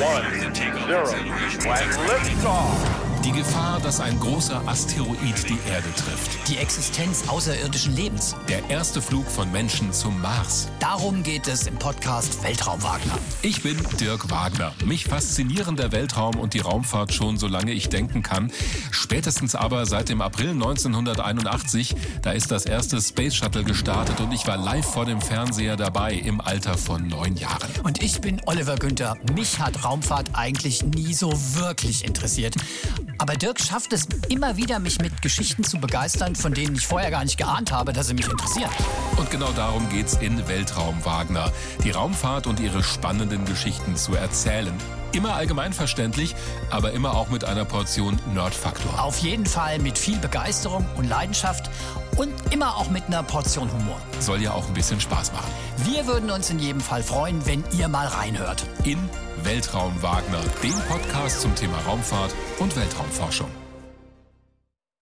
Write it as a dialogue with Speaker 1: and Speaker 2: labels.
Speaker 1: one, zero. When liftoff.
Speaker 2: Die Gefahr, dass ein großer Asteroid die Erde trifft.
Speaker 3: Die Existenz außerirdischen Lebens.
Speaker 2: Der erste Flug von Menschen zum Mars.
Speaker 3: Darum geht es im Podcast Weltraum Wagner.
Speaker 2: Ich bin Dirk Wagner. Mich faszinieren der Weltraum und die Raumfahrt schon solange ich denken kann. Spätestens aber seit dem April 1981, da ist das erste Space Shuttle gestartet und ich war live vor dem Fernseher dabei im Alter von neun Jahren.
Speaker 3: Und ich bin Oliver Günther. Mich hat Raumfahrt eigentlich nie so wirklich interessiert. Aber Dirk schafft es immer wieder, mich mit Geschichten zu begeistern, von denen ich vorher gar nicht geahnt habe, dass sie mich interessieren.
Speaker 2: Und genau darum geht's in Weltraum Wagner. Die Raumfahrt und ihre spannenden Geschichten zu erzählen. Immer allgemeinverständlich, aber immer auch mit einer Portion Nerdfaktor.
Speaker 3: Auf jeden Fall mit viel Begeisterung und Leidenschaft und immer auch mit einer Portion Humor.
Speaker 2: Soll ja auch ein bisschen Spaß machen.
Speaker 3: Wir würden uns in jedem Fall freuen, wenn ihr mal reinhört.
Speaker 2: In Weltraum Wagner, dem Podcast zum Thema Raumfahrt und Weltraumforschung.